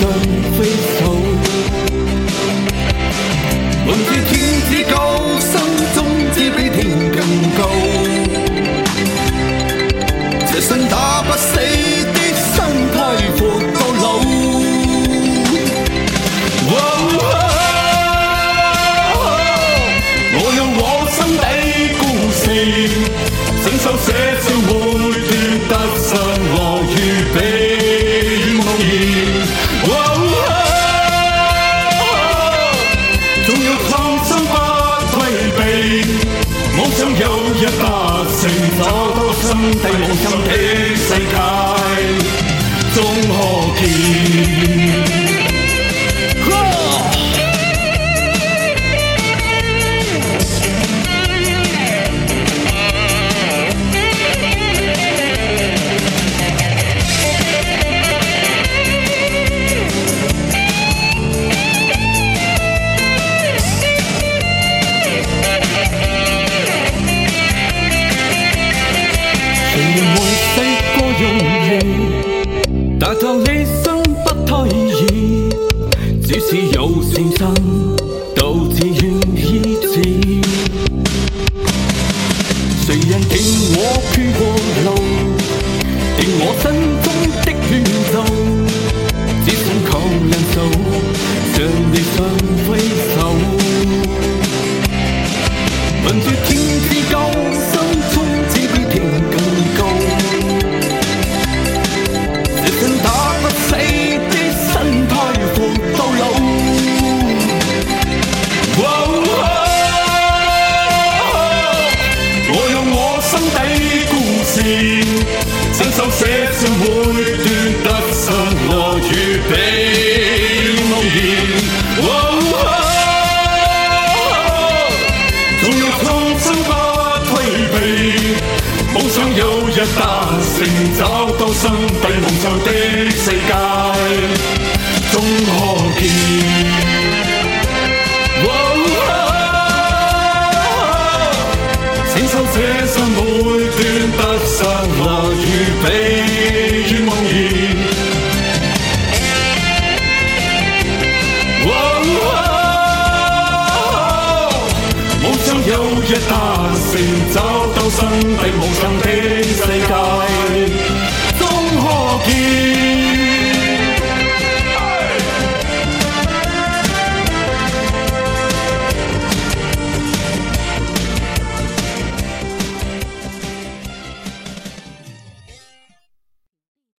敢飞走。一百成，多多心底无尽的世界，终可见。我披过路，定我心中的宇宙，只想靠两手，像裂痕。先，承受这生每段得失乐与悲。啊，纵有痛心不退避，梦想有日达成，找到心底梦中的世界终可见。啊，承受这生每段。不失落与悲与梦忆，喔，梦想有日达成，找到心底梦想。